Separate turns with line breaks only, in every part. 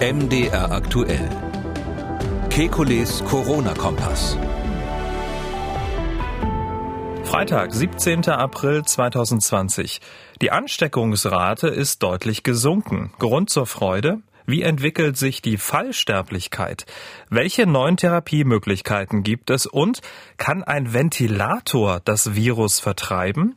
MDR aktuell. Kekules Corona-Kompass.
Freitag, 17. April 2020. Die Ansteckungsrate ist deutlich gesunken. Grund zur Freude? Wie entwickelt sich die Fallsterblichkeit? Welche neuen Therapiemöglichkeiten gibt es? Und kann ein Ventilator das Virus vertreiben?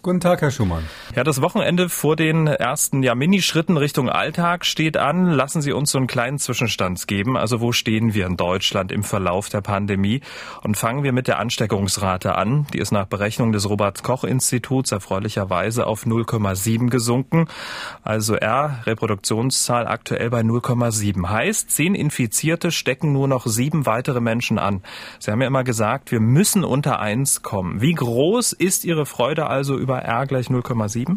Guten Tag, Herr Schumann.
Ja, das Wochenende vor den ersten ja, Minischritten Richtung Alltag steht an. Lassen Sie uns so einen kleinen Zwischenstand geben. Also wo stehen wir in Deutschland im Verlauf der Pandemie? Und fangen wir mit der Ansteckungsrate an. Die ist nach Berechnung des Robert-Koch-Instituts erfreulicherweise auf 0,7 gesunken. Also R, Reproduktionszahl aktuell bei 0,7. Heißt, zehn Infizierte stecken nur noch sieben weitere Menschen an. Sie haben ja immer gesagt, wir müssen unter eins kommen. Wie groß ist Ihre Freude also über über R gleich 0,7?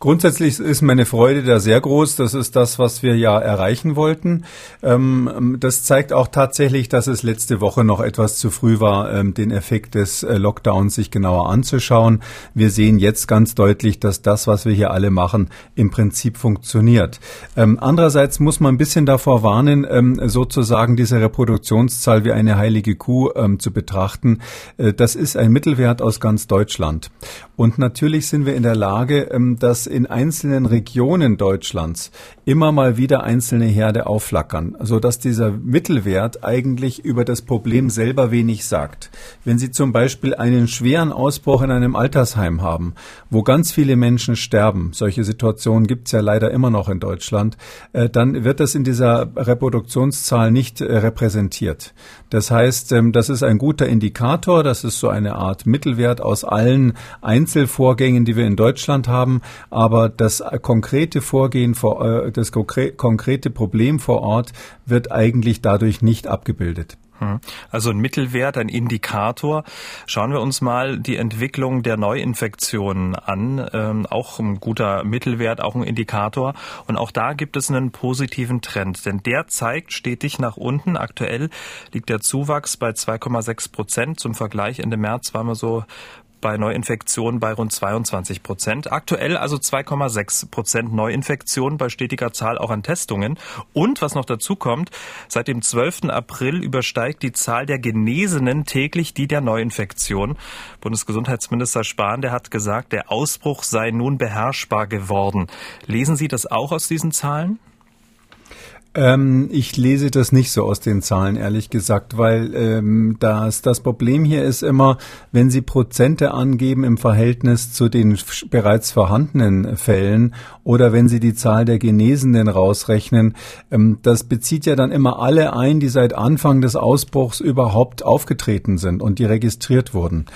Grundsätzlich ist meine Freude da sehr groß. Das ist das, was wir ja erreichen wollten. Ähm, das zeigt auch tatsächlich, dass es letzte Woche noch etwas zu früh war, ähm, den Effekt des äh, Lockdowns sich genauer anzuschauen. Wir sehen jetzt ganz deutlich, dass das, was wir hier alle machen, im Prinzip funktioniert. Ähm, andererseits muss man ein bisschen davor warnen, sozusagen diese Reproduktionszahl wie eine heilige Kuh zu betrachten. Äh, das ist ein Mittelwert aus ganz Deutschland. Und natürlich sind wir in der Lage, dass in einzelnen Regionen Deutschlands immer mal wieder einzelne Herde aufflackern, so dass dieser Mittelwert eigentlich über das Problem selber wenig sagt. Wenn Sie zum Beispiel einen schweren Ausbruch in einem Altersheim haben, wo ganz viele Menschen sterben, solche Situationen gibt es ja leider immer noch in Deutschland, äh, dann wird das in dieser Reproduktionszahl nicht äh, repräsentiert. Das heißt, ähm, das ist ein guter Indikator, das ist so eine Art Mittelwert aus allen Einzelvorgängen, die wir in Deutschland haben, aber das konkrete Vorgehen vor, äh, das konkrete Problem vor Ort wird eigentlich dadurch nicht abgebildet.
Hm. Also ein Mittelwert, ein Indikator. Schauen wir uns mal die Entwicklung der Neuinfektionen an. Ähm, auch ein guter Mittelwert, auch ein Indikator. Und auch da gibt es einen positiven Trend, denn der zeigt stetig nach unten. Aktuell liegt der Zuwachs bei 2,6 Prozent. Zum Vergleich Ende März waren wir so bei Neuinfektionen bei rund 22 Prozent. Aktuell also 2,6 Prozent Neuinfektionen bei stetiger Zahl auch an Testungen. Und was noch dazu kommt, seit dem 12. April übersteigt die Zahl der Genesenen täglich die der Neuinfektion. Bundesgesundheitsminister Spahn, der hat gesagt, der Ausbruch sei nun beherrschbar geworden. Lesen Sie das auch aus diesen Zahlen?
Ähm, ich lese das nicht so aus den Zahlen, ehrlich gesagt, weil ähm, das, das Problem hier ist immer, wenn Sie Prozente angeben im Verhältnis zu den bereits vorhandenen Fällen oder wenn Sie die Zahl der Genesenen rausrechnen, ähm, das bezieht ja dann immer alle ein, die seit Anfang des Ausbruchs überhaupt aufgetreten sind und die registriert wurden.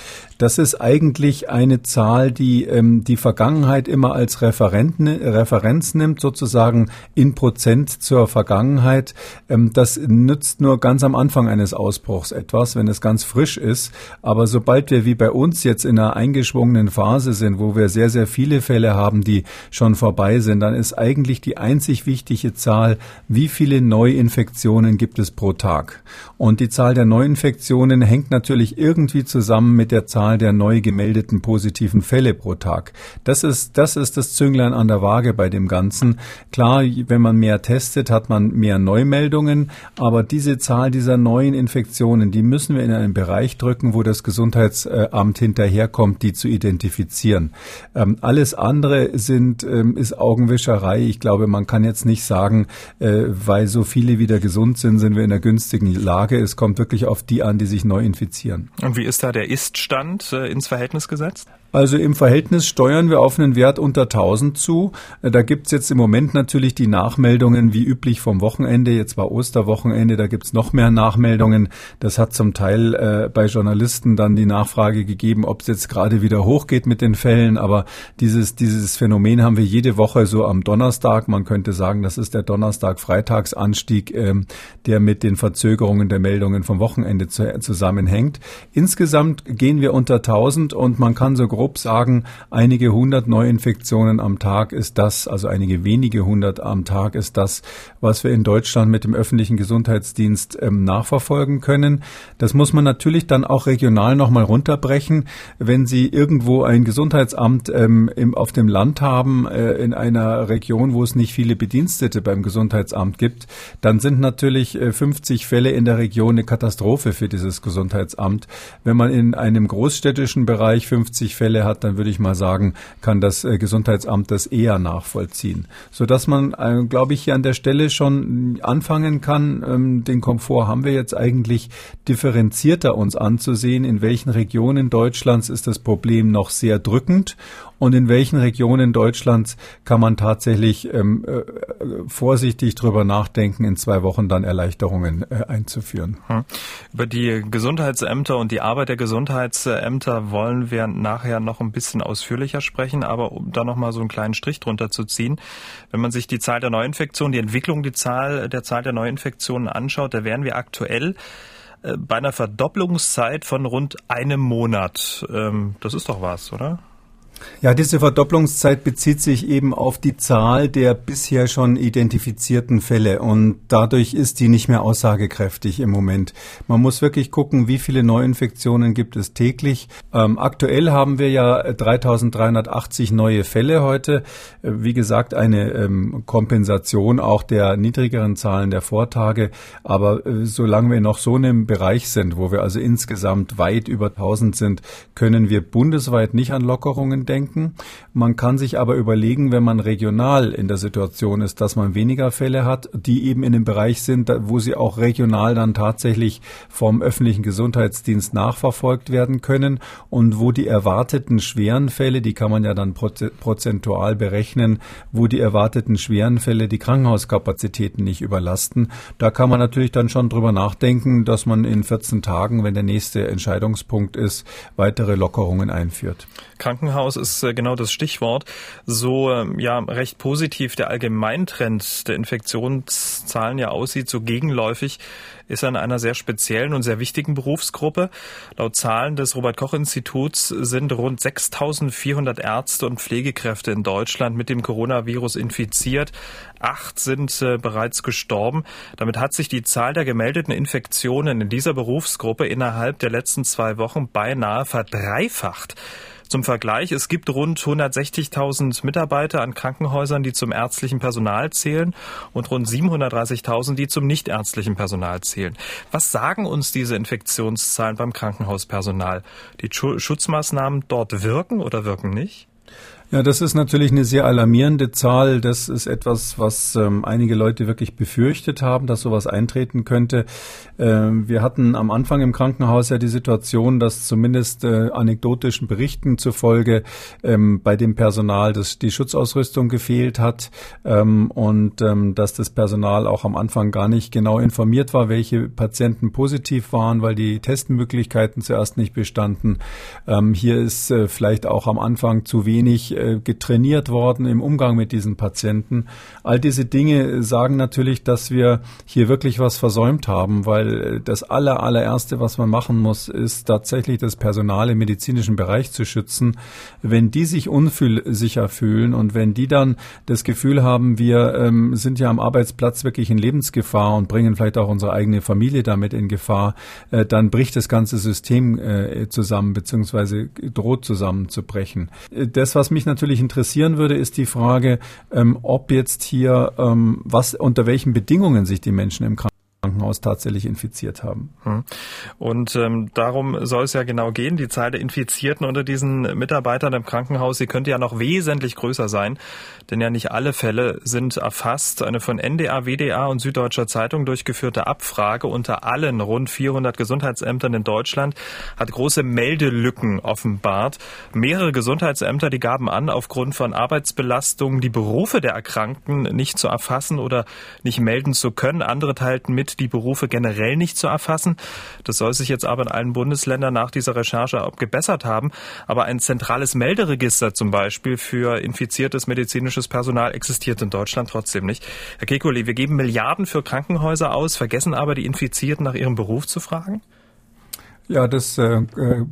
Das ist eigentlich eine Zahl, die ähm, die Vergangenheit immer als Referenten, Referenz nimmt, sozusagen in Prozent zur Vergangenheit. Ähm, das nützt nur ganz am Anfang eines Ausbruchs etwas, wenn es ganz frisch ist. Aber sobald wir wie bei uns jetzt in einer eingeschwungenen Phase sind, wo wir sehr, sehr viele Fälle haben, die schon vorbei sind, dann ist eigentlich die einzig wichtige Zahl, wie viele Neuinfektionen gibt es pro Tag. Und die Zahl der Neuinfektionen hängt natürlich irgendwie zusammen mit der Zahl Zahl der neu gemeldeten positiven Fälle pro Tag. Das ist, das ist das Zünglein an der Waage bei dem Ganzen. Klar, wenn man mehr testet, hat man mehr Neumeldungen, aber diese Zahl dieser neuen Infektionen, die müssen wir in einen Bereich drücken, wo das Gesundheitsamt hinterherkommt, die zu identifizieren. Ähm, alles andere sind, ähm, ist Augenwischerei. Ich glaube, man kann jetzt nicht sagen, äh, weil so viele wieder gesund sind, sind wir in einer günstigen Lage. Es kommt wirklich auf die an, die sich neu infizieren.
Und wie ist da der Ist-Stand? Äh, ins Verhältnis gesetzt?
Also im Verhältnis steuern wir auf einen Wert unter 1000 zu. Äh, da gibt's jetzt im Moment natürlich die Nachmeldungen wie üblich vom Wochenende. Jetzt war Osterwochenende, da gibt's noch mehr Nachmeldungen. Das hat zum Teil äh, bei Journalisten dann die Nachfrage gegeben, ob es jetzt gerade wieder hochgeht mit den Fällen. Aber dieses, dieses Phänomen haben wir jede Woche so am Donnerstag. Man könnte sagen, das ist der Donnerstag-Freitagsanstieg, ähm, der mit den Verzögerungen der Meldungen vom Wochenende zu, zusammenhängt. Insgesamt gehen wir unter 1000 und man kann so grob sagen, einige hundert Neuinfektionen am Tag ist das, also einige wenige hundert am Tag ist das, was wir in Deutschland mit dem öffentlichen Gesundheitsdienst ähm, nachverfolgen können. Das muss man natürlich dann auch regional nochmal runterbrechen. Wenn Sie irgendwo ein Gesundheitsamt ähm, im, auf dem Land haben, äh, in einer Region, wo es nicht viele Bedienstete beim Gesundheitsamt gibt, dann sind natürlich äh, 50 Fälle in der Region eine Katastrophe für dieses Gesundheitsamt. Wenn man in einem großstädtischen Bereich 50 Fälle Fälle hat, dann würde ich mal sagen, kann das äh, Gesundheitsamt das eher nachvollziehen. Sodass man, äh, glaube ich, hier an der Stelle schon anfangen kann, ähm, den Komfort haben wir jetzt eigentlich differenzierter uns anzusehen, in welchen Regionen Deutschlands ist das Problem noch sehr drückend und in welchen Regionen Deutschlands kann man tatsächlich ähm, äh, vorsichtig drüber nachdenken, in zwei Wochen dann Erleichterungen äh, einzuführen. Hm.
Über die Gesundheitsämter und die Arbeit der Gesundheitsämter wollen wir nachher noch ein bisschen ausführlicher sprechen, aber um da noch mal so einen kleinen Strich drunter zu ziehen, wenn man sich die Zahl der Neuinfektionen, die Entwicklung die Zahl der Zahl der Neuinfektionen anschaut, da wären wir aktuell äh, bei einer Verdopplungszeit von rund einem Monat. Ähm, das ist doch was, oder?
Ja, diese Verdopplungszeit bezieht sich eben auf die Zahl der bisher schon identifizierten Fälle und dadurch ist die nicht mehr aussagekräftig im Moment. Man muss wirklich gucken, wie viele Neuinfektionen gibt es täglich. Ähm, aktuell haben wir ja 3380 neue Fälle heute. Äh, wie gesagt, eine ähm, Kompensation auch der niedrigeren Zahlen der Vortage. Aber äh, solange wir noch so in einem Bereich sind, wo wir also insgesamt weit über 1000 sind, können wir bundesweit nicht an Lockerungen denken denken. Man kann sich aber überlegen, wenn man regional in der Situation ist, dass man weniger Fälle hat, die eben in dem Bereich sind, wo sie auch regional dann tatsächlich vom öffentlichen Gesundheitsdienst nachverfolgt werden können und wo die erwarteten schweren Fälle, die kann man ja dann prozentual berechnen, wo die erwarteten schweren Fälle die Krankenhauskapazitäten nicht überlasten. Da kann man natürlich dann schon drüber nachdenken, dass man in 14 Tagen, wenn der nächste Entscheidungspunkt ist, weitere Lockerungen einführt.
Krankenhaus ist äh, genau das Stichwort. So ähm, ja recht positiv der Allgemeintrend der Infektionszahlen ja aussieht, so gegenläufig ist er in einer sehr speziellen und sehr wichtigen Berufsgruppe. Laut Zahlen des Robert Koch Instituts sind rund 6400 Ärzte und Pflegekräfte in Deutschland mit dem Coronavirus infiziert. Acht sind äh, bereits gestorben. Damit hat sich die Zahl der gemeldeten Infektionen in dieser Berufsgruppe innerhalb der letzten zwei Wochen beinahe verdreifacht. Zum Vergleich, es gibt rund 160.000 Mitarbeiter an Krankenhäusern, die zum ärztlichen Personal zählen und rund 730.000, die zum nichtärztlichen Personal zählen. Was sagen uns diese Infektionszahlen beim Krankenhauspersonal? Die Schutzmaßnahmen dort wirken oder wirken nicht?
Ja, das ist natürlich eine sehr alarmierende Zahl. Das ist etwas, was ähm, einige Leute wirklich befürchtet haben, dass sowas eintreten könnte. Ähm, wir hatten am Anfang im Krankenhaus ja die Situation, dass zumindest äh, anekdotischen Berichten zufolge ähm, bei dem Personal das, die Schutzausrüstung gefehlt hat ähm, und ähm, dass das Personal auch am Anfang gar nicht genau informiert war, welche Patienten positiv waren, weil die Testmöglichkeiten zuerst nicht bestanden. Ähm, hier ist äh, vielleicht auch am Anfang zu wenig äh, getrainiert worden im Umgang mit diesen Patienten. All diese Dinge sagen natürlich, dass wir hier wirklich was versäumt haben, weil äh, das aller, allererste, was man machen muss, ist tatsächlich das Personal im medizinischen Bereich zu schützen. Wenn die sich unsicher fühlen und wenn die dann das Gefühl haben, wir ähm, sind ja am Arbeitsplatz wirklich in Lebensgefahr und bringen vielleicht auch unsere eigene Familie damit in Gefahr, äh, dann bricht das ganze System äh, zusammen beziehungsweise droht zusammenzubrechen. Das, was mich natürlich interessieren würde, ist die Frage, ähm, ob jetzt hier, ähm, was, unter welchen Bedingungen sich die Menschen im Krankenhaus Krankenhaus tatsächlich infiziert haben. Hm.
Und ähm, darum soll es ja genau gehen. Die Zahl der Infizierten unter diesen Mitarbeitern im Krankenhaus, sie könnte ja noch wesentlich größer sein, denn ja nicht alle Fälle sind erfasst. Eine von NDA, WDA und Süddeutscher Zeitung durchgeführte Abfrage unter allen rund 400 Gesundheitsämtern in Deutschland hat große Meldelücken offenbart. Mehrere Gesundheitsämter, die gaben an, aufgrund von Arbeitsbelastungen die Berufe der Erkrankten nicht zu erfassen oder nicht melden zu können. Andere teilten mit, die Berufe generell nicht zu erfassen. Das soll sich jetzt aber in allen Bundesländern nach dieser Recherche gebessert haben. Aber ein zentrales Melderegister zum Beispiel für infiziertes medizinisches Personal existiert in Deutschland trotzdem nicht. Herr Kekulé, wir geben Milliarden für Krankenhäuser aus, vergessen aber die Infizierten nach ihrem Beruf zu fragen?
Ja, das äh, äh,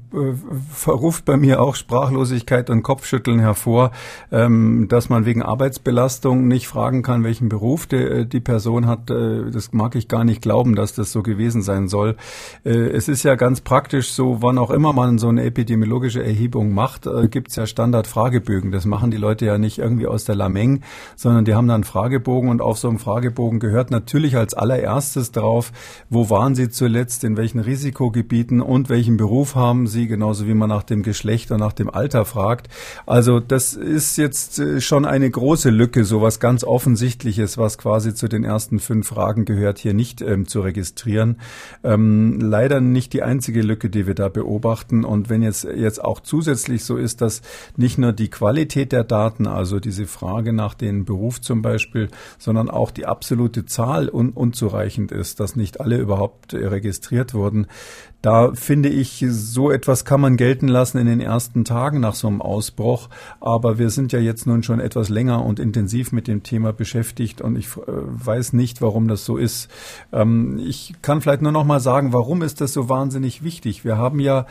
verruft bei mir auch Sprachlosigkeit und Kopfschütteln hervor, ähm, dass man wegen Arbeitsbelastung nicht fragen kann, welchen Beruf die, äh, die Person hat. Äh, das mag ich gar nicht glauben, dass das so gewesen sein soll. Äh, es ist ja ganz praktisch so, wann auch immer man so eine epidemiologische Erhebung macht, äh, gibt es ja Standardfragebögen. Das machen die Leute ja nicht irgendwie aus der Lameng, sondern die haben dann Fragebogen und auf so einem Fragebogen gehört natürlich als allererstes drauf, wo waren sie zuletzt, in welchen Risikogebieten und welchen Beruf haben sie, genauso wie man nach dem Geschlecht und nach dem Alter fragt. Also das ist jetzt äh, schon eine große Lücke, so was ganz Offensichtliches, was quasi zu den ersten fünf Fragen gehört, hier nicht ähm, zu registrieren. Ähm, leider nicht die einzige Lücke, die wir da beobachten. Und wenn jetzt, jetzt auch zusätzlich so ist, dass nicht nur die Qualität der Daten, also diese Frage nach dem Beruf zum Beispiel, sondern auch die absolute Zahl un unzureichend ist, dass nicht alle überhaupt äh, registriert wurden, da finde ich, so etwas kann man gelten lassen in den ersten Tagen nach so einem Ausbruch. Aber wir sind ja jetzt nun schon etwas länger und intensiv mit dem Thema beschäftigt und ich äh, weiß nicht, warum das so ist. Ähm, ich kann vielleicht nur noch mal sagen, warum ist das so wahnsinnig wichtig? Wir haben ja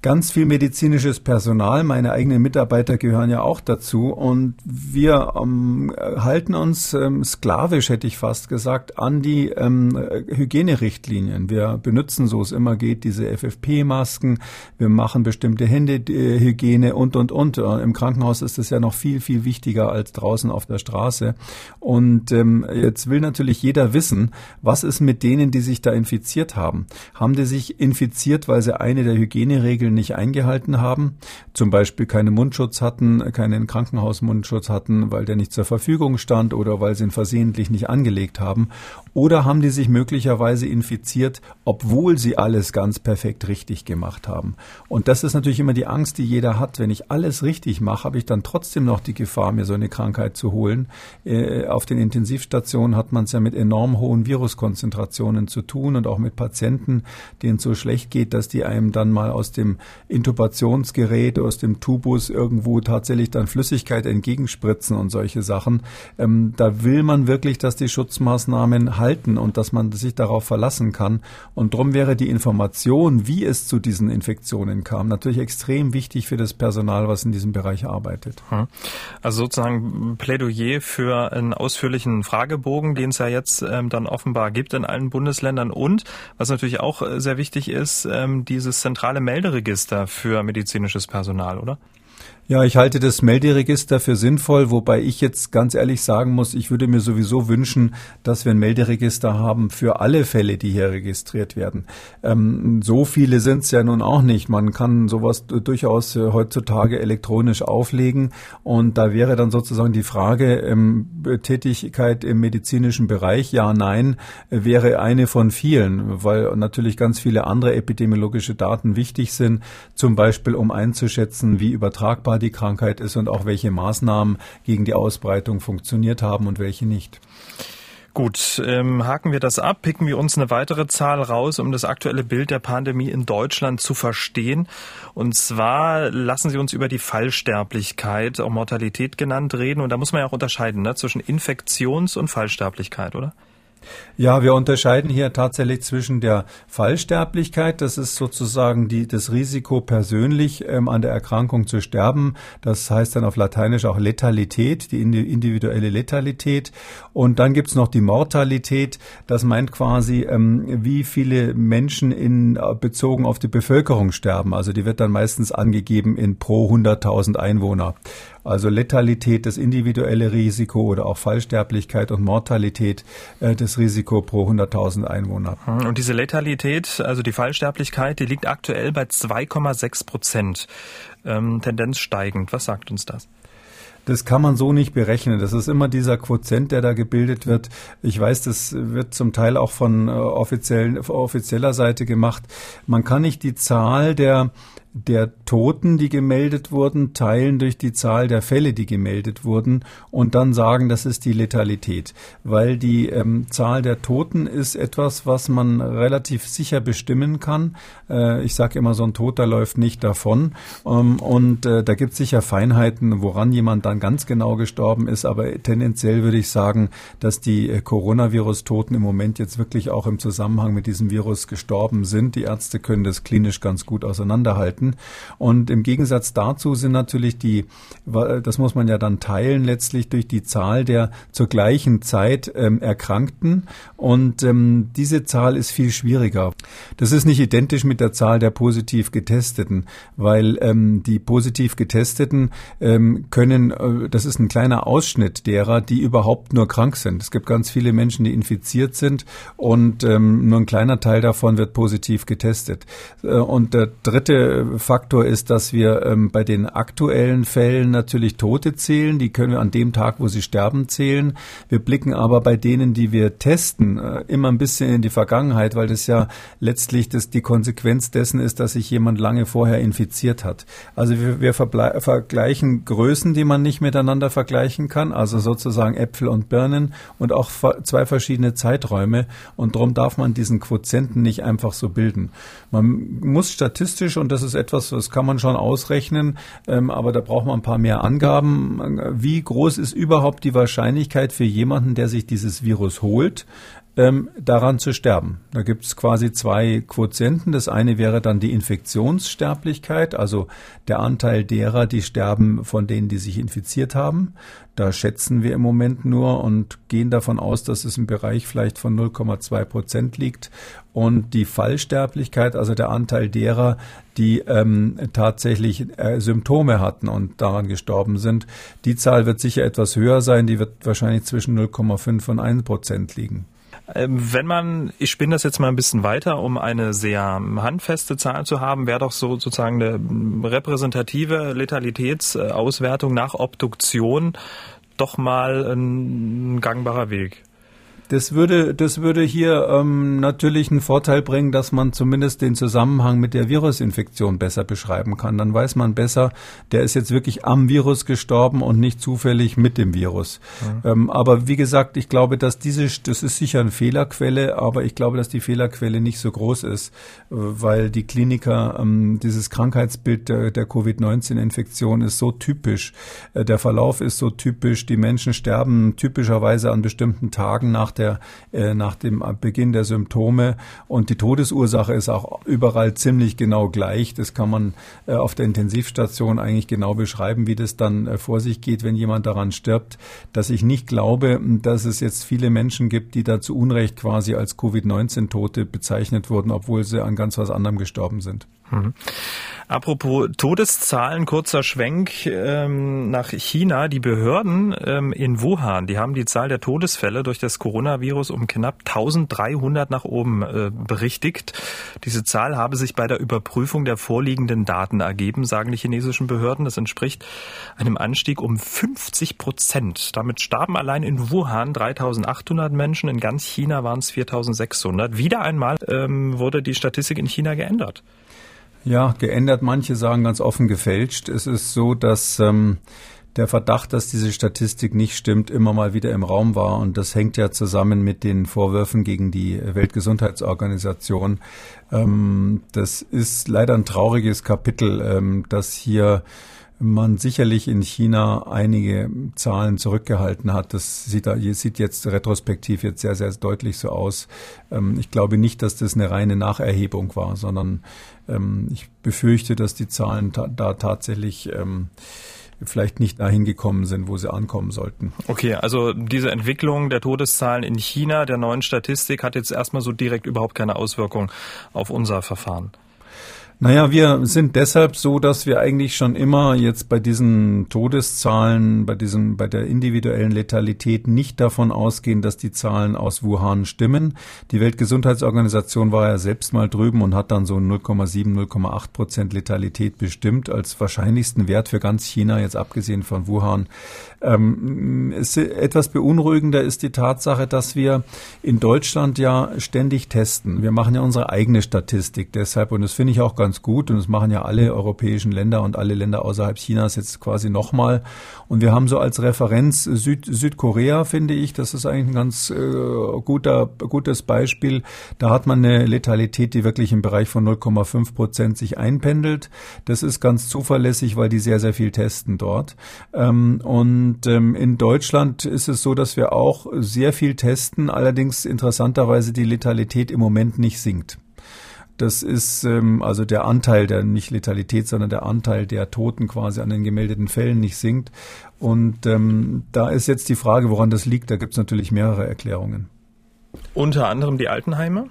ganz viel medizinisches Personal. Meine eigenen Mitarbeiter gehören ja auch dazu. Und wir ähm, halten uns ähm, sklavisch, hätte ich fast gesagt, an die ähm, Hygienerichtlinien. Wir benutzen, so es immer geht, diese FFP-Masken. Wir machen bestimmte Händehygiene und, und, und. Im Krankenhaus ist es ja noch viel, viel wichtiger als draußen auf der Straße. Und ähm, jetzt will natürlich jeder wissen, was ist mit denen, die sich da infiziert haben? Haben die sich infiziert, weil sie eine der Hygieneregeln Regeln nicht eingehalten haben, zum Beispiel keinen Mundschutz hatten, keinen Krankenhausmundschutz hatten, weil der nicht zur Verfügung stand oder weil sie ihn versehentlich nicht angelegt haben, oder haben die sich möglicherweise infiziert, obwohl sie alles ganz perfekt richtig gemacht haben. Und das ist natürlich immer die Angst, die jeder hat. Wenn ich alles richtig mache, habe ich dann trotzdem noch die Gefahr, mir so eine Krankheit zu holen. Äh, auf den Intensivstationen hat man es ja mit enorm hohen Viruskonzentrationen zu tun und auch mit Patienten, denen es so schlecht geht, dass die einem dann mal aus dem Intubationsgerät, aus dem Tubus irgendwo tatsächlich dann Flüssigkeit entgegenspritzen und solche Sachen. Ähm, da will man wirklich, dass die Schutzmaßnahmen halten und dass man sich darauf verlassen kann. Und darum wäre die Information, wie es zu diesen Infektionen kam, natürlich extrem wichtig für das Personal, was in diesem Bereich arbeitet. Hm.
Also sozusagen Plädoyer für einen ausführlichen Fragebogen, den es ja jetzt ähm, dann offenbar gibt in allen Bundesländern und was natürlich auch äh, sehr wichtig ist, ähm, dieses zentrale Melderegister Register für medizinisches Personal, oder?
Ja, ich halte das Melderegister für sinnvoll, wobei ich jetzt ganz ehrlich sagen muss, ich würde mir sowieso wünschen, dass wir ein Melderegister haben für alle Fälle, die hier registriert werden. Ähm, so viele sind es ja nun auch nicht. Man kann sowas durchaus äh, heutzutage elektronisch auflegen und da wäre dann sozusagen die Frage, ähm, Tätigkeit im medizinischen Bereich, ja, nein, wäre eine von vielen, weil natürlich ganz viele andere epidemiologische Daten wichtig sind, zum Beispiel um einzuschätzen, wie übertragbar die Krankheit ist und auch welche Maßnahmen gegen die Ausbreitung funktioniert haben und welche nicht.
Gut, ähm, haken wir das ab, picken wir uns eine weitere Zahl raus, um das aktuelle Bild der Pandemie in Deutschland zu verstehen. Und zwar lassen Sie uns über die Fallsterblichkeit, auch Mortalität genannt, reden. Und da muss man ja auch unterscheiden ne, zwischen Infektions- und Fallsterblichkeit, oder?
Ja, wir unterscheiden hier tatsächlich zwischen der Fallsterblichkeit, das ist sozusagen die, das Risiko persönlich ähm, an der Erkrankung zu sterben. Das heißt dann auf Lateinisch auch Letalität, die individuelle Letalität. Und dann gibt's noch die Mortalität. Das meint quasi, ähm, wie viele Menschen in, äh, bezogen auf die Bevölkerung sterben. Also die wird dann meistens angegeben in pro 100.000 Einwohner. Also Letalität, das individuelle Risiko oder auch Fallsterblichkeit und Mortalität, äh, das Risiko pro 100.000 Einwohner.
Hm, und diese Letalität, also die Fallsterblichkeit, die liegt aktuell bei 2,6 Prozent. Ähm, Tendenz steigend. Was sagt uns das?
Das kann man so nicht berechnen. Das ist immer dieser Quotient, der da gebildet wird. Ich weiß, das wird zum Teil auch von äh, offiziellen, offizieller Seite gemacht. Man kann nicht die Zahl der der Toten, die gemeldet wurden, teilen durch die Zahl der Fälle, die gemeldet wurden und dann sagen, das ist die Letalität. Weil die ähm, Zahl der Toten ist etwas, was man relativ sicher bestimmen kann. Äh, ich sage immer, so ein Toter läuft nicht davon. Ähm, und äh, da gibt es sicher Feinheiten, woran jemand dann ganz genau gestorben ist. Aber tendenziell würde ich sagen, dass die äh, Coronavirus-Toten im Moment jetzt wirklich auch im Zusammenhang mit diesem Virus gestorben sind. Die Ärzte können das klinisch ganz gut auseinanderhalten halten. Und im Gegensatz dazu sind natürlich die, das muss man ja dann teilen letztlich durch die Zahl der zur gleichen Zeit ähm, Erkrankten. Und ähm, diese Zahl ist viel schwieriger. Das ist nicht identisch mit der Zahl der positiv Getesteten, weil ähm, die positiv Getesteten ähm, können, äh, das ist ein kleiner Ausschnitt derer, die überhaupt nur krank sind. Es gibt ganz viele Menschen, die infiziert sind und ähm, nur ein kleiner Teil davon wird positiv getestet. Äh, und der dritte Faktor ist, dass wir ähm, bei den aktuellen Fällen natürlich Tote zählen. Die können wir an dem Tag, wo sie sterben, zählen. Wir blicken aber bei denen, die wir testen, äh, immer ein bisschen in die Vergangenheit, weil das ja letztlich das, die Konsequenz dessen ist, dass sich jemand lange vorher infiziert hat. Also wir, wir vergleichen Größen, die man nicht miteinander vergleichen kann, also sozusagen Äpfel und Birnen und auch zwei verschiedene Zeiträume. Und darum darf man diesen Quotienten nicht einfach so bilden. Man muss statistisch, und das ist etwas, das kann man schon ausrechnen, ähm, aber da braucht man ein paar mehr Angaben. Wie groß ist überhaupt die Wahrscheinlichkeit für jemanden, der sich dieses Virus holt, ähm, daran zu sterben. Da gibt es quasi zwei Quotienten. Das eine wäre dann die Infektionssterblichkeit, also der Anteil derer, die sterben von denen, die sich infiziert haben. Da schätzen wir im Moment nur und gehen davon aus, dass es im Bereich vielleicht von 0,2 Prozent liegt. Und die Fallsterblichkeit, also der Anteil derer, die ähm, tatsächlich äh, Symptome hatten und daran gestorben sind, die Zahl wird sicher etwas höher sein. Die wird wahrscheinlich zwischen 0,5 und 1 Prozent liegen.
Ähm, wenn man, ich spinne das jetzt mal ein bisschen weiter, um eine sehr handfeste Zahl zu haben, wäre doch so sozusagen eine repräsentative Letalitätsauswertung nach Obduktion doch mal ein gangbarer Weg.
Das würde, das würde hier ähm, natürlich einen Vorteil bringen, dass man zumindest den Zusammenhang mit der Virusinfektion besser beschreiben kann. Dann weiß man besser, der ist jetzt wirklich am Virus gestorben und nicht zufällig mit dem Virus. Ja. Ähm, aber wie gesagt, ich glaube, dass diese, das ist sicher eine Fehlerquelle, aber ich glaube, dass die Fehlerquelle nicht so groß ist, äh, weil die Kliniker, ähm, dieses Krankheitsbild der, der Covid-19-Infektion ist so typisch, äh, der Verlauf ist so typisch, die Menschen sterben typischerweise an bestimmten Tagen nach der, äh, nach dem Beginn der Symptome. Und die Todesursache ist auch überall ziemlich genau gleich. Das kann man äh, auf der Intensivstation eigentlich genau beschreiben, wie das dann äh, vor sich geht, wenn jemand daran stirbt. Dass ich nicht glaube, dass es jetzt viele Menschen gibt, die da zu Unrecht quasi als Covid-19-Tote bezeichnet wurden, obwohl sie an ganz was anderem gestorben sind. Mhm.
Apropos Todeszahlen, kurzer Schwenk ähm, nach China. Die Behörden ähm, in Wuhan, die haben die Zahl der Todesfälle durch das Coronavirus um knapp 1300 nach oben äh, berichtigt. Diese Zahl habe sich bei der Überprüfung der vorliegenden Daten ergeben, sagen die chinesischen Behörden. Das entspricht einem Anstieg um 50 Prozent. Damit starben allein in Wuhan 3800 Menschen, in ganz China waren es 4600. Wieder einmal ähm, wurde die Statistik in China geändert.
Ja, geändert. Manche sagen ganz offen gefälscht. Es ist so, dass ähm, der Verdacht, dass diese Statistik nicht stimmt, immer mal wieder im Raum war. Und das hängt ja zusammen mit den Vorwürfen gegen die Weltgesundheitsorganisation. Ähm, das ist leider ein trauriges Kapitel, ähm, dass hier man sicherlich in China einige Zahlen zurückgehalten hat. Das sieht, sieht jetzt retrospektiv jetzt sehr, sehr deutlich so aus. Ähm, ich glaube nicht, dass das eine reine Nacherhebung war, sondern ähm, ich befürchte, dass die Zahlen da tatsächlich ähm, vielleicht nicht dahin gekommen sind, wo sie ankommen sollten.
Okay, also diese Entwicklung der Todeszahlen in China, der neuen Statistik, hat jetzt erstmal so direkt überhaupt keine Auswirkung auf unser Verfahren.
Naja, wir sind deshalb so, dass wir eigentlich schon immer jetzt bei diesen Todeszahlen, bei diesem, bei der individuellen Letalität nicht davon ausgehen, dass die Zahlen aus Wuhan stimmen. Die Weltgesundheitsorganisation war ja selbst mal drüben und hat dann so 0,7, 0,8 Prozent Letalität bestimmt als wahrscheinlichsten Wert für ganz China, jetzt abgesehen von Wuhan. Ähm, es, etwas beunruhigender ist die Tatsache, dass wir in Deutschland ja ständig testen. Wir machen ja unsere eigene Statistik deshalb und das finde ich auch ganz gut und das machen ja alle europäischen Länder und alle Länder außerhalb Chinas jetzt quasi nochmal. Und wir haben so als Referenz Süd, Südkorea, finde ich, das ist eigentlich ein ganz äh, guter, gutes Beispiel. Da hat man eine Letalität, die wirklich im Bereich von 0,5 Prozent sich einpendelt. Das ist ganz zuverlässig, weil die sehr, sehr viel testen dort. Ähm, und und ähm, in Deutschland ist es so, dass wir auch sehr viel testen, allerdings interessanterweise die Letalität im Moment nicht sinkt. Das ist ähm, also der Anteil der nicht Letalität, sondern der Anteil der Toten quasi an den gemeldeten Fällen nicht sinkt. Und ähm, da ist jetzt die Frage, woran das liegt. Da gibt es natürlich mehrere Erklärungen.
Unter anderem die Altenheime?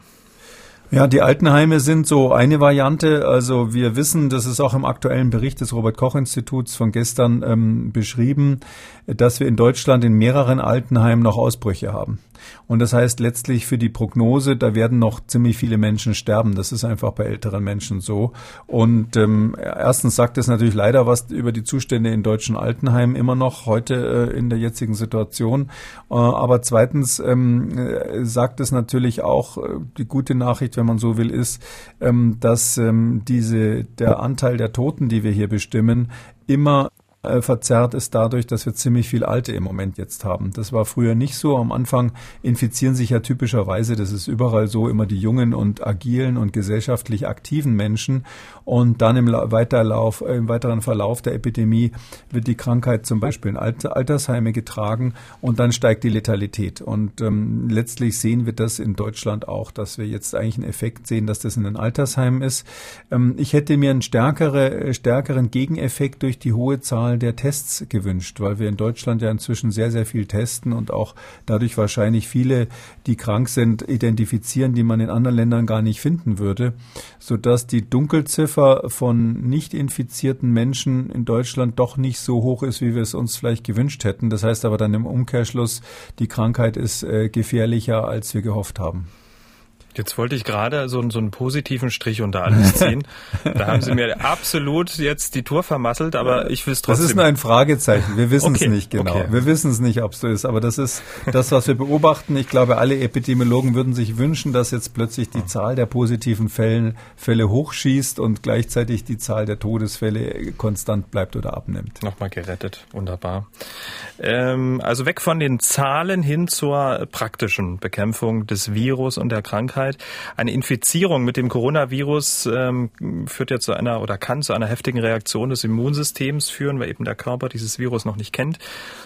Ja, die Altenheime sind so eine Variante. Also wir wissen, das ist auch im aktuellen Bericht des Robert Koch Instituts von gestern ähm, beschrieben, dass wir in Deutschland in mehreren Altenheimen noch Ausbrüche haben. Und das heißt letztlich für die Prognose, da werden noch ziemlich viele Menschen sterben. Das ist einfach bei älteren Menschen so. Und ähm, erstens sagt es natürlich leider was über die Zustände in deutschen Altenheimen immer noch heute äh, in der jetzigen Situation. Äh, aber zweitens ähm, äh, sagt es natürlich auch, äh, die gute Nachricht, wenn man so will, ist, ähm, dass ähm, diese, der Anteil der Toten, die wir hier bestimmen, immer verzerrt ist dadurch, dass wir ziemlich viel Alte im Moment jetzt haben. Das war früher nicht so. Am Anfang infizieren sich ja typischerweise, das ist überall so, immer die jungen und agilen und gesellschaftlich aktiven Menschen. Und dann im Weiterlauf, äh, im weiteren Verlauf der Epidemie wird die Krankheit zum Beispiel in Altersheime getragen und dann steigt die Letalität. Und ähm, letztlich sehen wir das in Deutschland auch, dass wir jetzt eigentlich einen Effekt sehen, dass das in den Altersheimen ist. Ähm, ich hätte mir einen stärkere, stärkeren Gegeneffekt durch die hohe Zahl der Tests gewünscht, weil wir in Deutschland ja inzwischen sehr, sehr viel testen und auch dadurch wahrscheinlich viele, die krank sind, identifizieren, die man in anderen Ländern gar nicht finden würde, sodass die Dunkelziffer von nicht infizierten Menschen in Deutschland doch nicht so hoch ist, wie wir es uns vielleicht gewünscht hätten. Das heißt aber dann im Umkehrschluss, die Krankheit ist äh, gefährlicher, als wir gehofft haben.
Jetzt wollte ich gerade so, so einen positiven Strich unter alles ziehen. da haben Sie mir absolut jetzt die Tour vermasselt, aber ich will es trotzdem.
Das ist nur ein Fragezeichen. Wir wissen okay. es nicht genau. Okay. Wir wissen es nicht, ob es so ist. Aber das ist das, was wir beobachten. Ich glaube, alle Epidemiologen würden sich wünschen, dass jetzt plötzlich die Zahl der positiven Fälle, Fälle hochschießt und gleichzeitig die Zahl der Todesfälle konstant bleibt oder abnimmt.
Nochmal gerettet. Wunderbar. Ähm, also weg von den Zahlen hin zur praktischen Bekämpfung des Virus und der Krankheit. Krankheit. Eine Infizierung mit dem Coronavirus ähm, führt ja zu einer oder kann zu einer heftigen Reaktion des Immunsystems führen, weil eben der Körper dieses Virus noch nicht kennt.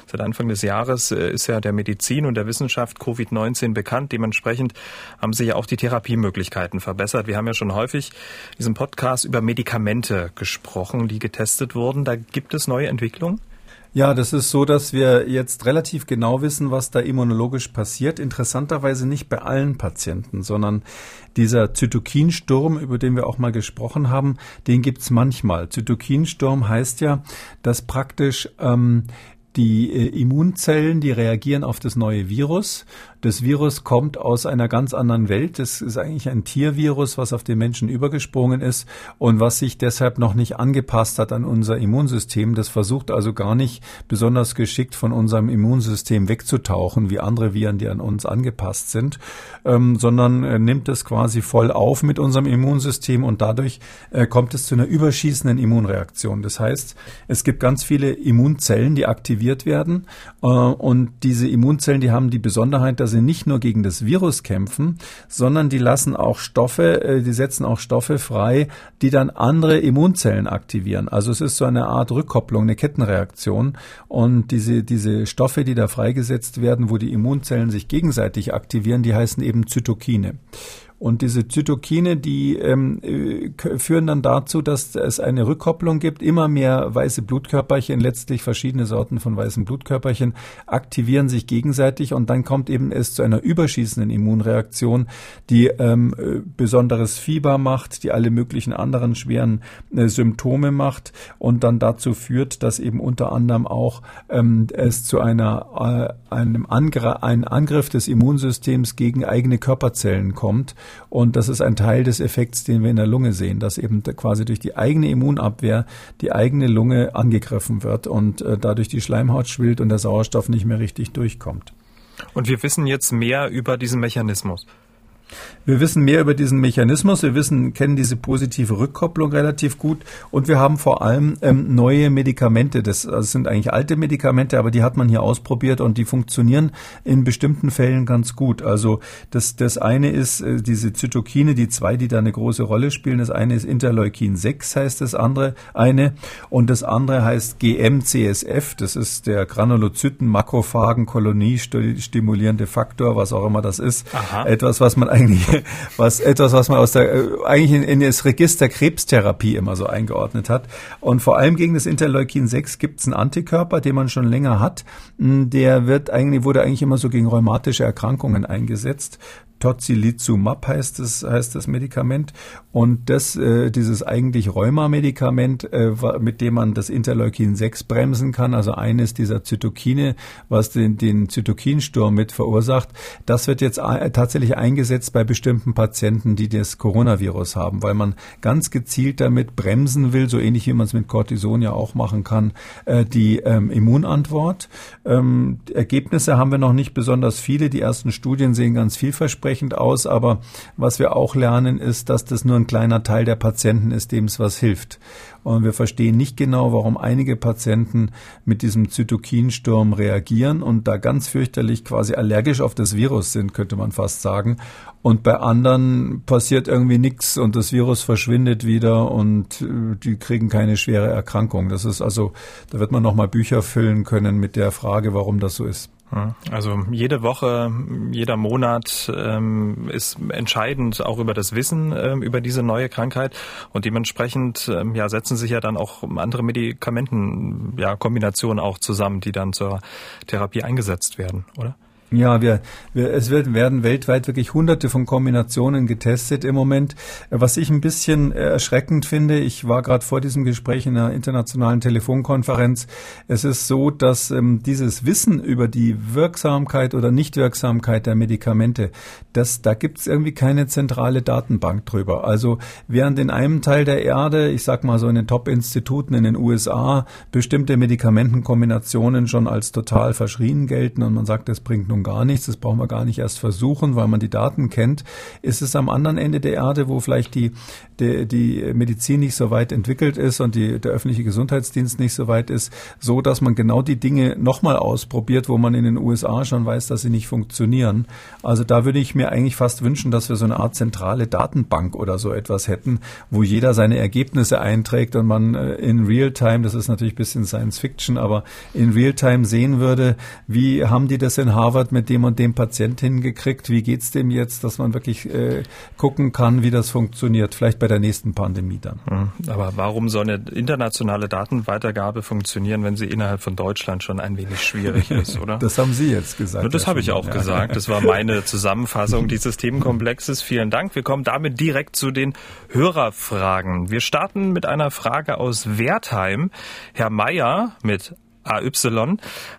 Seit Anfang des Jahres äh, ist ja der Medizin und der Wissenschaft Covid-19 bekannt. Dementsprechend haben sich ja auch die Therapiemöglichkeiten verbessert. Wir haben ja schon häufig in diesem Podcast über Medikamente gesprochen, die getestet wurden. Da gibt es neue Entwicklungen?
Ja, das ist so, dass wir jetzt relativ genau wissen, was da immunologisch passiert. Interessanterweise nicht bei allen Patienten, sondern dieser Zytokinsturm, über den wir auch mal gesprochen haben, den gibt's manchmal. Zytokinsturm heißt ja, dass praktisch ähm, die äh, Immunzellen, die reagieren auf das neue Virus das Virus kommt aus einer ganz anderen Welt. Das ist eigentlich ein Tiervirus, was auf den Menschen übergesprungen ist und was sich deshalb noch nicht angepasst hat an unser Immunsystem. Das versucht also gar nicht besonders geschickt von unserem Immunsystem wegzutauchen, wie andere Viren, die an uns angepasst sind, ähm, sondern äh, nimmt es quasi voll auf mit unserem Immunsystem und dadurch äh, kommt es zu einer überschießenden Immunreaktion. Das heißt, es gibt ganz viele Immunzellen, die aktiviert werden äh, und diese Immunzellen, die haben die Besonderheit, dass sie nicht nur gegen das Virus kämpfen, sondern die lassen auch Stoffe, äh, die setzen auch Stoffe frei, die dann andere Immunzellen aktivieren. Also es ist so eine Art Rückkopplung, eine Kettenreaktion. Und diese, diese Stoffe, die da freigesetzt werden, wo die Immunzellen sich gegenseitig aktivieren, die heißen eben Zytokine. Und diese Zytokine, die ähm, äh, führen dann dazu, dass es eine Rückkopplung gibt. Immer mehr weiße Blutkörperchen, letztlich verschiedene Sorten von weißen Blutkörperchen, aktivieren sich gegenseitig. Und dann kommt eben es zu einer überschießenden Immunreaktion, die ähm, äh, besonderes Fieber macht, die alle möglichen anderen schweren äh, Symptome macht. Und dann dazu führt, dass eben unter anderem auch ähm, es zu einer äh, einem Angr ein Angriff des Immunsystems gegen eigene Körperzellen kommt und das ist ein Teil des Effekts, den wir in der Lunge sehen, dass eben quasi durch die eigene Immunabwehr die eigene Lunge angegriffen wird und äh, dadurch die Schleimhaut schwillt und der Sauerstoff nicht mehr richtig durchkommt.
Und wir wissen jetzt mehr über diesen Mechanismus.
Wir wissen mehr über diesen Mechanismus, wir wissen, kennen diese positive Rückkopplung relativ gut und wir haben vor allem ähm, neue Medikamente. Das, das, sind eigentlich alte Medikamente, aber die hat man hier ausprobiert und die funktionieren in bestimmten Fällen ganz gut. Also das, das eine ist äh, diese Zytokine, die zwei, die da eine große Rolle spielen. Das eine ist Interleukin 6 heißt das andere eine und das andere heißt GMCSF. Das ist der Granulozyten Makrophagen Kolonie stimulierende Faktor, was auch immer das ist. Aha. Etwas, was man eigentlich eigentlich was etwas, was man aus der äh, eigentlich in, in das Register Krebstherapie immer so eingeordnet hat. Und vor allem gegen das Interleukin 6 gibt es einen Antikörper, den man schon länger hat. Hm, der wird eigentlich wurde eigentlich immer so gegen rheumatische Erkrankungen eingesetzt. Tocilizumab heißt das, heißt das Medikament. Und das, äh, dieses eigentlich Rheuma-Medikament, äh, mit dem man das Interleukin 6 bremsen kann, also eines dieser Zytokine, was den, den Zytokinsturm mit verursacht, das wird jetzt tatsächlich eingesetzt bei bestimmten Patienten, die das Coronavirus haben, weil man ganz gezielt damit bremsen will, so ähnlich wie man es mit Cortison ja auch machen kann, äh, die ähm, Immunantwort. Ähm, Ergebnisse haben wir noch nicht besonders viele. Die ersten Studien sehen ganz vielversprechend vielversprechend aus, aber was wir auch lernen, ist, dass das nur ein kleiner Teil der Patienten ist, dem es was hilft. Und wir verstehen nicht genau, warum einige Patienten mit diesem Zytokinsturm reagieren und da ganz fürchterlich quasi allergisch auf das Virus sind, könnte man fast sagen. Und bei anderen passiert irgendwie nichts und das Virus verschwindet wieder und äh, die kriegen keine schwere Erkrankung. Das ist also, da wird man nochmal Bücher füllen können mit der Frage, warum das so ist.
Also jede Woche, jeder Monat ähm, ist entscheidend auch über das Wissen ähm, über diese neue Krankheit und dementsprechend ähm, ja setzen sich ja dann auch andere Medikamenten ja Kombinationen auch zusammen, die dann zur Therapie eingesetzt werden, oder?
Ja, wir, wir, es wird, werden weltweit wirklich hunderte von Kombinationen getestet im Moment. Was ich ein bisschen erschreckend finde, ich war gerade vor diesem Gespräch in einer internationalen Telefonkonferenz. Es ist so, dass ähm, dieses Wissen über die Wirksamkeit oder Nichtwirksamkeit der Medikamente, das, da gibt es irgendwie keine zentrale Datenbank drüber. Also während in einem Teil der Erde, ich sag mal so in den Top-Instituten in den USA, bestimmte Medikamentenkombinationen schon als total verschrien gelten und man sagt, das bringt nun gar nichts, das brauchen wir gar nicht erst versuchen, weil man die Daten kennt, ist es am anderen Ende der Erde, wo vielleicht die, die, die Medizin nicht so weit entwickelt ist und die, der öffentliche Gesundheitsdienst nicht so weit ist, so dass man genau die Dinge nochmal ausprobiert, wo man in den USA schon weiß, dass sie nicht funktionieren. Also da würde ich mir eigentlich fast wünschen, dass wir so eine Art zentrale Datenbank oder so etwas hätten, wo jeder seine Ergebnisse einträgt und man äh, in Realtime, das ist natürlich ein bisschen Science Fiction, aber in Realtime sehen würde, wie haben die das in Harvard mit dem und dem Patient hingekriegt, wie geht's dem jetzt, dass man wirklich äh, gucken kann, wie das funktioniert, vielleicht bei der nächsten Pandemie dann.
Mhm. Aber warum soll eine internationale Datenweitergabe funktionieren, wenn sie innerhalb von Deutschland schon ein wenig schwierig ist, oder?
das haben Sie jetzt gesagt.
Und das habe ich auch ja. gesagt. Das war meine Zusammenfassung dieses Themenkomplexes. Vielen Dank. Wir kommen damit direkt zu den Hörerfragen. Wir starten mit einer Frage aus Wertheim. Herr Meier mit AY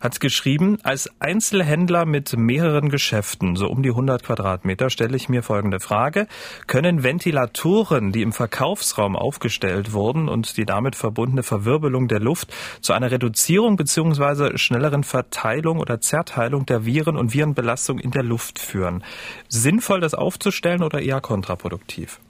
hat geschrieben, als Einzelhändler mit mehreren Geschäften, so um die 100 Quadratmeter, stelle ich mir folgende Frage. Können Ventilatoren, die im Verkaufsraum aufgestellt wurden und die damit verbundene Verwirbelung der Luft zu einer Reduzierung bzw. schnelleren Verteilung oder Zerteilung der Viren und Virenbelastung in der Luft führen? Sinnvoll, das aufzustellen oder eher kontraproduktiv?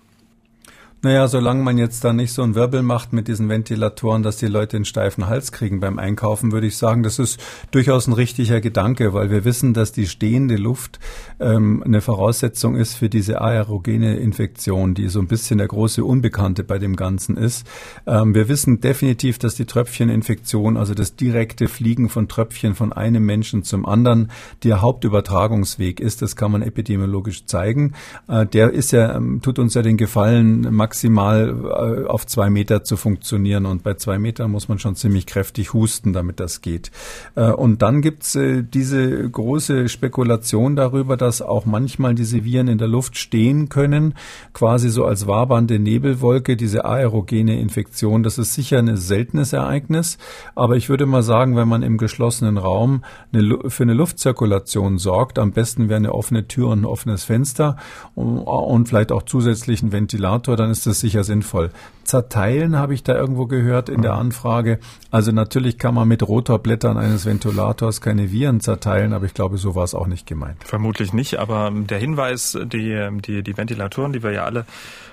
Naja, solange man jetzt da nicht so einen Wirbel macht mit diesen Ventilatoren, dass die Leute einen steifen Hals kriegen beim Einkaufen, würde ich sagen, das ist durchaus ein richtiger Gedanke, weil wir wissen, dass die stehende Luft ähm, eine Voraussetzung ist für diese aerogene Infektion, die so ein bisschen der große Unbekannte bei dem Ganzen ist. Ähm, wir wissen definitiv, dass die Tröpfcheninfektion, also das direkte Fliegen von Tröpfchen von einem Menschen zum anderen, der Hauptübertragungsweg ist. Das kann man epidemiologisch zeigen. Äh, der ist ja, ähm, tut uns ja den Gefallen, maximal äh, auf zwei Meter zu funktionieren. Und bei zwei Metern muss man schon ziemlich kräftig husten, damit das geht. Äh, und dann gibt's äh, diese große Spekulation darüber, dass auch manchmal diese Viren in der Luft stehen können, quasi so als wabernde Nebelwolke, diese aerogene Infektion. Das ist sicher ein seltenes Ereignis. Aber ich würde mal sagen, wenn man im geschlossenen Raum eine, für eine Luftzirkulation sorgt, am besten wäre eine offene Tür und ein offenes Fenster und, und vielleicht auch zusätzlichen Ventilator, dann ist ist das sicher sinnvoll. Zerteilen habe ich da irgendwo gehört in der Anfrage. Also natürlich kann man mit Rotorblättern eines Ventilators keine Viren zerteilen, aber ich glaube, so war es auch nicht gemeint.
Vermutlich nicht, aber der Hinweis, die, die, die Ventilatoren, die wir ja alle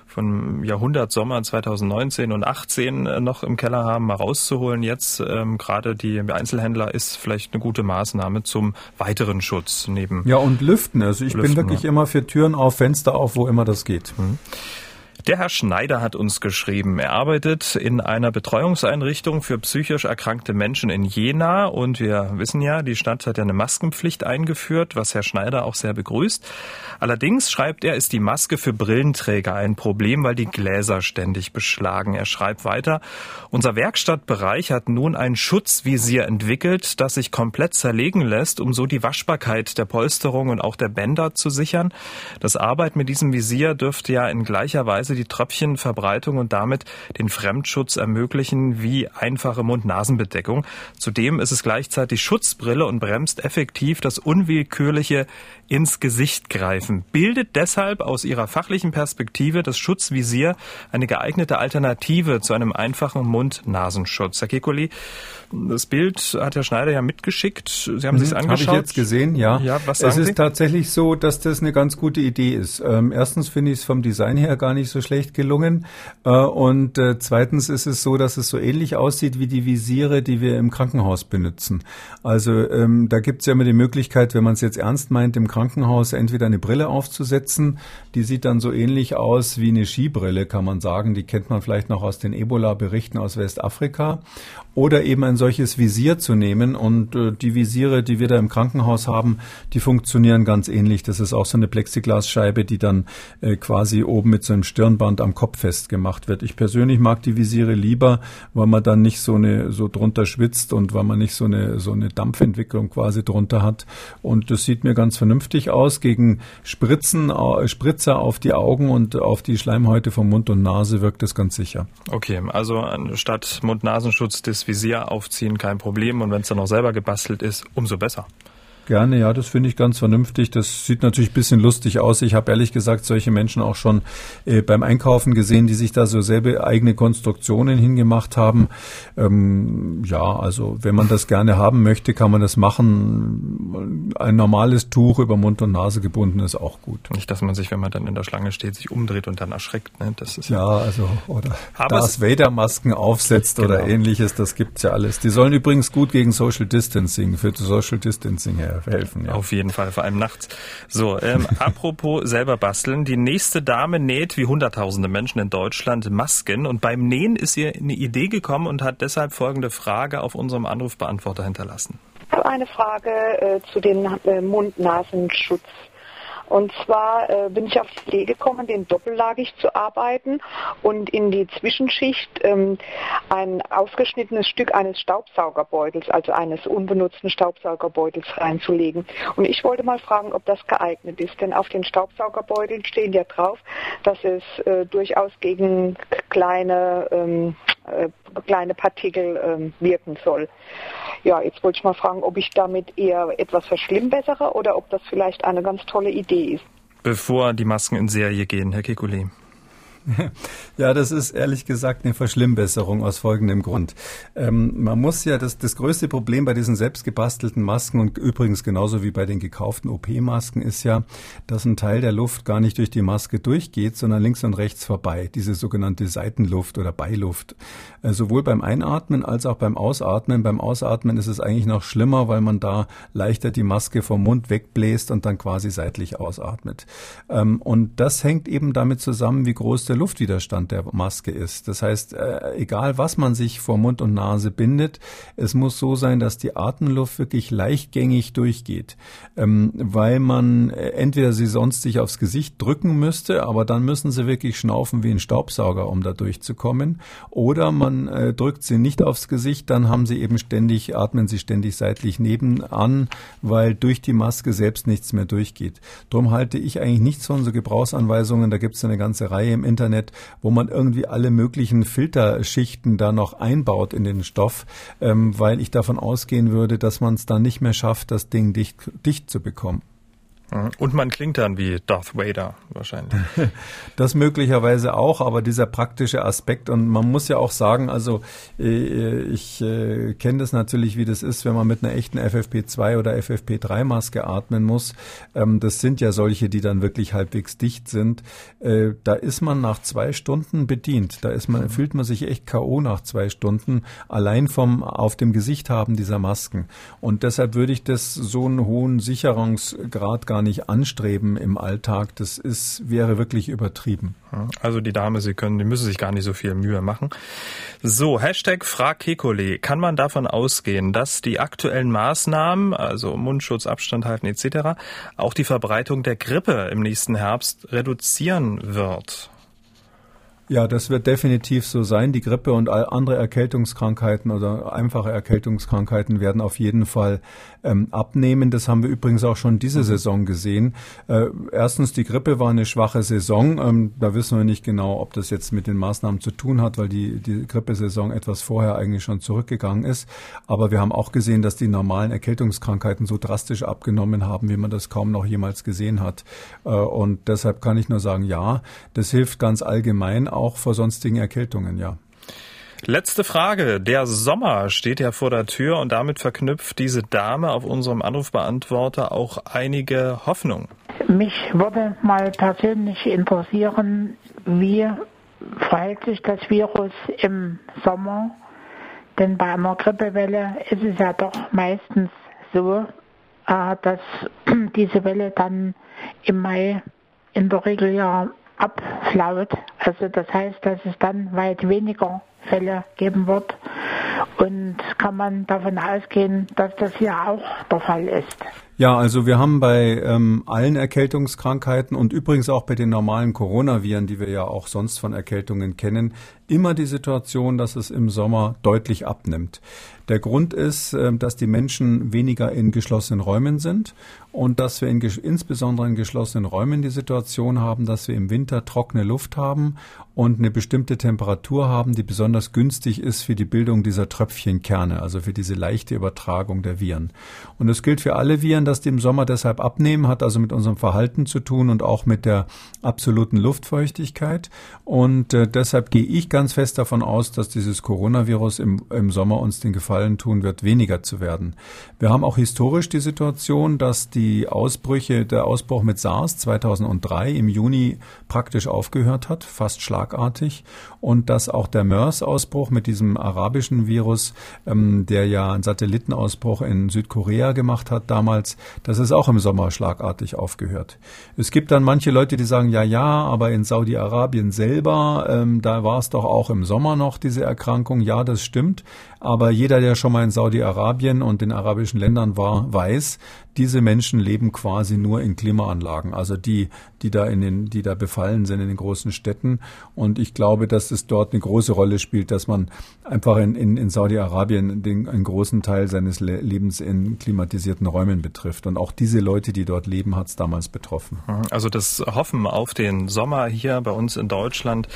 von Jahrhundert Sommer 2019 und 18 noch im Keller haben, mal rauszuholen. Jetzt ähm, gerade die Einzelhändler ist vielleicht eine gute Maßnahme zum weiteren Schutz neben.
Ja und Lüften. Also ich Lüften, bin wirklich ja. immer für Türen auf, Fenster auf, wo immer das geht. Mhm.
Der Herr Schneider hat uns geschrieben. Er arbeitet in einer Betreuungseinrichtung für psychisch erkrankte Menschen in Jena und wir wissen ja, die Stadt hat ja eine Maskenpflicht eingeführt, was Herr Schneider auch sehr begrüßt. Allerdings schreibt er, ist die Maske für Brillenträger ein Problem, weil die Gläser ständig beschlagen. Er schreibt weiter, unser Werkstattbereich hat nun ein Schutzvisier entwickelt, das sich komplett zerlegen lässt, um so die Waschbarkeit der Polsterung und auch der Bänder zu sichern. Das Arbeit mit diesem Visier dürfte ja in gleicher Weise die Tröpfchenverbreitung und damit den Fremdschutz ermöglichen wie einfache Mund-Nasen-Bedeckung. Zudem ist es gleichzeitig Schutzbrille und bremst effektiv das unwillkürliche ins Gesicht greifen. Bildet deshalb aus ihrer fachlichen Perspektive das Schutzvisier eine geeignete Alternative zu einem einfachen Mund-Nasenschutz. Herr Kekuli, das Bild hat Herr Schneider ja mitgeschickt. Sie haben mhm, sich angeschaut.
Habe ich jetzt gesehen, ja.
ja was
es ist Sie? tatsächlich so, dass das eine ganz gute Idee ist. Ähm, erstens finde ich es vom Design her gar nicht so schlecht gelungen. Äh, und äh, zweitens ist es so, dass es so ähnlich aussieht wie die Visiere, die wir im Krankenhaus benutzen. Also ähm, da gibt es ja immer die Möglichkeit, wenn man es jetzt ernst meint, im Krankenhaus entweder eine Brille aufzusetzen, die sieht dann so ähnlich aus wie eine Skibrille, kann man sagen. Die kennt man vielleicht noch aus den Ebola-Berichten aus Westafrika. Oder eben ein solches Visier zu nehmen. Und äh, die Visiere, die wir da im Krankenhaus haben, die funktionieren ganz ähnlich. Das ist auch so eine Plexiglasscheibe, die dann äh, quasi oben mit so einem Stirnband am Kopf festgemacht wird. Ich persönlich mag die Visiere lieber, weil man dann nicht so eine so drunter schwitzt und weil man nicht so eine so eine Dampfentwicklung quasi drunter hat. Und das sieht mir ganz vernünftig aus. Gegen Spritzen, äh, Spritzer auf die Augen und auf die Schleimhäute vom Mund und Nase wirkt es ganz sicher.
Okay, also statt Mund-Nasenschutz das Visier aufziehen, kein Problem. Und wenn es dann noch selber gebastelt ist, umso besser.
Gerne, ja, das finde ich ganz vernünftig. Das sieht natürlich ein bisschen lustig aus. Ich habe ehrlich gesagt solche Menschen auch schon äh, beim Einkaufen gesehen, die sich da so selber eigene Konstruktionen hingemacht haben. Ähm, ja, also wenn man das gerne haben möchte, kann man das machen. Ein normales Tuch über Mund und Nase gebunden ist auch gut.
Nicht, dass man sich, wenn man dann in der Schlange steht, sich umdreht und dann erschreckt. Ne? Das ist
ja, also oder Darth Vader Masken aufsetzt genau. oder ähnliches, das gibt's ja alles. Die sollen übrigens gut gegen Social Distancing, für Social Distancing her helfen.
Ja. Auf jeden Fall, vor allem nachts. So, ähm, apropos selber basteln. Die nächste Dame näht wie hunderttausende Menschen in Deutschland Masken und beim Nähen ist ihr eine Idee gekommen und hat deshalb folgende Frage auf unserem Anrufbeantworter hinterlassen.
Ich habe eine Frage äh, zu den äh, Mund-Nasenschutz. Und zwar äh, bin ich auf die Idee gekommen, den doppellagig zu arbeiten und in die Zwischenschicht ähm, ein ausgeschnittenes Stück eines Staubsaugerbeutels, also eines unbenutzten Staubsaugerbeutels reinzulegen. Und ich wollte mal fragen, ob das geeignet ist, denn auf den Staubsaugerbeuteln stehen ja drauf, dass es äh, durchaus gegen kleine, ähm, äh, kleine Partikel ähm, wirken soll. Ja, jetzt wollte ich mal fragen, ob ich damit eher etwas verschlimmbessere oder ob das vielleicht eine ganz tolle Idee ist.
Bevor die Masken in Serie gehen, Herr Kekulé.
Ja, das ist ehrlich gesagt eine Verschlimmbesserung aus folgendem Grund. Ähm, man muss ja, das, das größte Problem bei diesen selbstgebastelten Masken und übrigens genauso wie bei den gekauften OP-Masken ist ja, dass ein Teil der Luft gar nicht durch die Maske durchgeht, sondern links und rechts vorbei. Diese sogenannte Seitenluft oder Beiluft. Äh, sowohl beim Einatmen als auch beim Ausatmen. Beim Ausatmen ist es eigentlich noch schlimmer, weil man da leichter die Maske vom Mund wegbläst und dann quasi seitlich ausatmet. Ähm, und das hängt eben damit zusammen, wie groß der Luftwiderstand der Maske ist. Das heißt, äh, egal was man sich vor Mund und Nase bindet, es muss so sein, dass die Atemluft wirklich leichtgängig durchgeht, ähm, weil man äh, entweder sie sonst sich aufs Gesicht drücken müsste, aber dann müssen sie wirklich schnaufen wie ein Staubsauger, um da durchzukommen, oder man äh, drückt sie nicht aufs Gesicht, dann haben sie eben ständig, atmen sie ständig seitlich nebenan, weil durch die Maske selbst nichts mehr durchgeht. Darum halte ich eigentlich nichts von so Gebrauchsanweisungen, da gibt es eine ganze Reihe im Internet, Internet, wo man irgendwie alle möglichen Filterschichten da noch einbaut in den Stoff, ähm, weil ich davon ausgehen würde, dass man es dann nicht mehr schafft, das Ding dicht, dicht zu bekommen.
Mhm. Und man klingt dann wie Darth Vader wahrscheinlich.
Das möglicherweise auch, aber dieser praktische Aspekt und man muss ja auch sagen, also äh, ich äh, kenne das natürlich, wie das ist, wenn man mit einer echten FFP2 oder FFP3 Maske atmen muss. Ähm, das sind ja solche, die dann wirklich halbwegs dicht sind. Äh, da ist man nach zwei Stunden bedient. Da ist man, fühlt man sich echt K.O. nach zwei Stunden, allein vom auf dem Gesicht haben dieser Masken. Und deshalb würde ich das so einen hohen Sicherungsgrad gar gar nicht anstreben im Alltag. Das ist, wäre wirklich übertrieben.
Also die Dame, Sie können, die müssen sich gar nicht so viel Mühe machen. So, Hashtag Frag Kekole. Kann man davon ausgehen, dass die aktuellen Maßnahmen, also Mundschutz, Abstand halten etc., auch die Verbreitung der Grippe im nächsten Herbst reduzieren wird?
Ja, das wird definitiv so sein. Die Grippe und andere Erkältungskrankheiten oder einfache Erkältungskrankheiten werden auf jeden Fall ähm, abnehmen. Das haben wir übrigens auch schon diese mhm. Saison gesehen. Äh, erstens, die Grippe war eine schwache Saison. Ähm, da wissen wir nicht genau, ob das jetzt mit den Maßnahmen zu tun hat, weil die, die Grippesaison etwas vorher eigentlich schon zurückgegangen ist. Aber wir haben auch gesehen, dass die normalen Erkältungskrankheiten so drastisch abgenommen haben, wie man das kaum noch jemals gesehen hat. Äh, und deshalb kann ich nur sagen, ja, das hilft ganz allgemein auch vor sonstigen Erkältungen, ja.
Letzte Frage. Der Sommer steht ja vor der Tür und damit verknüpft diese Dame auf unserem Anrufbeantworter auch einige Hoffnung.
Mich würde mal persönlich interessieren, wie verhält sich das Virus im Sommer? Denn bei einer Grippewelle ist es ja doch meistens so, äh, dass diese Welle dann im Mai in der Regel ja abflaut. Also das heißt, dass es dann weit weniger Fälle geben wird. Und kann man davon ausgehen, dass das hier auch der Fall ist.
Ja, also wir haben bei ähm, allen Erkältungskrankheiten und übrigens auch bei den normalen Coronaviren, die wir ja auch sonst von Erkältungen kennen, immer die Situation, dass es im Sommer deutlich abnimmt. Der Grund ist, äh, dass die Menschen weniger in geschlossenen Räumen sind und dass wir in, insbesondere in geschlossenen Räumen die Situation haben, dass wir im Winter trockene Luft haben und eine bestimmte Temperatur haben, die besonders günstig ist für die Bildung dieser Tröpfchenkerne, also für diese leichte Übertragung der Viren. Und das gilt für alle Viren, dass die im Sommer deshalb abnehmen, hat also mit unserem Verhalten zu tun und auch mit der absoluten Luftfeuchtigkeit. Und äh, deshalb gehe ich ganz fest davon aus, dass dieses Coronavirus im, im Sommer uns den Gefallen tun wird, weniger zu werden. Wir haben auch historisch die Situation, dass die Ausbrüche, der Ausbruch mit SARS 2003 im Juni praktisch aufgehört hat, fast schlagartig. Und dass auch der MERS-Ausbruch mit diesem arabischen Virus, ähm, der ja einen Satellitenausbruch in Südkorea gemacht hat damals, das ist auch im Sommer schlagartig aufgehört. Es gibt dann manche Leute, die sagen, ja, ja, aber in Saudi-Arabien selber, ähm, da war es doch auch im Sommer noch diese Erkrankung. Ja, das stimmt. Aber jeder, der schon mal in Saudi-Arabien und den arabischen Ländern war, weiß, diese Menschen leben quasi nur in Klimaanlagen. Also die, die da in den, die da befallen sind in den großen Städten. Und ich glaube, dass es dort eine große Rolle spielt, dass man einfach in, in, in Saudi-Arabien den, einen großen Teil seines Lebens in klimatisierten Räumen betrifft. Und auch diese Leute, die dort leben, hat es damals betroffen.
Also das Hoffen auf den Sommer hier bei uns in Deutschland,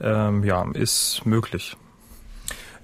ähm, ja, ist möglich.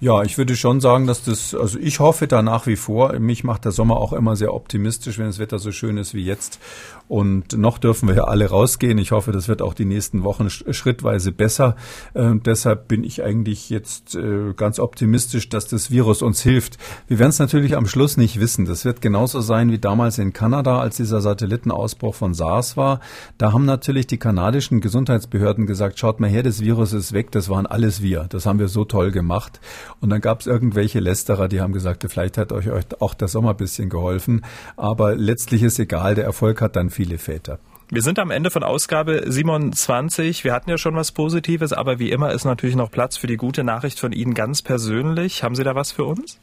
Ja, ich würde schon sagen, dass das, also ich hoffe da nach wie vor. Mich macht der Sommer auch immer sehr optimistisch, wenn das Wetter so schön ist wie jetzt. Und noch dürfen wir ja alle rausgehen. Ich hoffe, das wird auch die nächsten Wochen schrittweise besser. Äh, deshalb bin ich eigentlich jetzt äh, ganz optimistisch, dass das Virus uns hilft. Wir werden es natürlich am Schluss nicht wissen. Das wird genauso sein wie damals in Kanada, als dieser Satellitenausbruch von SARS war. Da haben natürlich die kanadischen Gesundheitsbehörden gesagt, schaut mal her, das Virus ist weg, das waren alles wir. Das haben wir so toll gemacht. Und dann gab es irgendwelche Lästerer, die haben gesagt, vielleicht hat euch auch der Sommer ein bisschen geholfen. Aber letztlich ist egal, der Erfolg hat dann viele Väter.
Wir sind am Ende von Ausgabe 27. Wir hatten ja schon was Positives, aber wie immer ist natürlich noch Platz für die gute Nachricht von Ihnen ganz persönlich. Haben Sie da was für uns?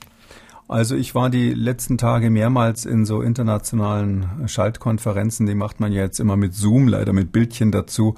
Also ich war die letzten Tage mehrmals in so internationalen Schaltkonferenzen, die macht man ja jetzt immer mit Zoom, leider mit Bildchen dazu.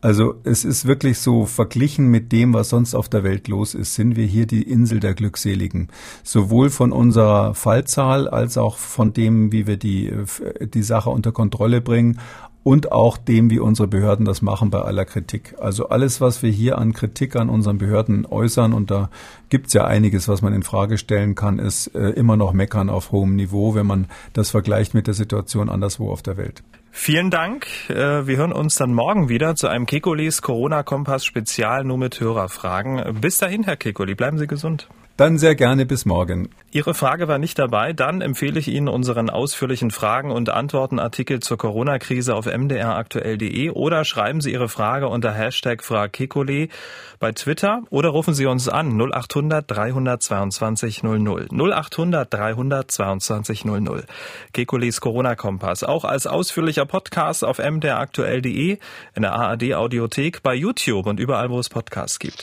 Also es ist wirklich so verglichen mit dem, was sonst auf der Welt los ist, sind wir hier die Insel der Glückseligen. Sowohl von unserer Fallzahl als auch von dem, wie wir die, die Sache unter Kontrolle bringen, und auch dem, wie unsere Behörden das machen bei aller Kritik. Also alles, was wir hier an Kritik an unseren Behörden äußern, und da gibt's ja einiges, was man in Frage stellen kann, ist äh, immer noch meckern auf hohem Niveau, wenn man das vergleicht mit der Situation anderswo auf der Welt.
Vielen Dank. Äh, wir hören uns dann morgen wieder zu einem Kekulis Corona-Kompass Spezial nur mit Hörerfragen. Bis dahin, Herr Kekuli, bleiben Sie gesund.
Dann sehr gerne bis morgen.
Ihre Frage war nicht dabei. Dann empfehle ich Ihnen unseren ausführlichen Fragen- und Antwortenartikel zur Corona-Krise auf mdraktuell.de oder schreiben Sie Ihre Frage unter Hashtag FragKekole bei Twitter oder rufen Sie uns an 0800 322 00. 0800 322 00. Kekules Corona-Kompass. Auch als ausführlicher Podcast auf mdraktuell.de, in der ARD-Audiothek, bei YouTube und überall, wo es Podcasts gibt.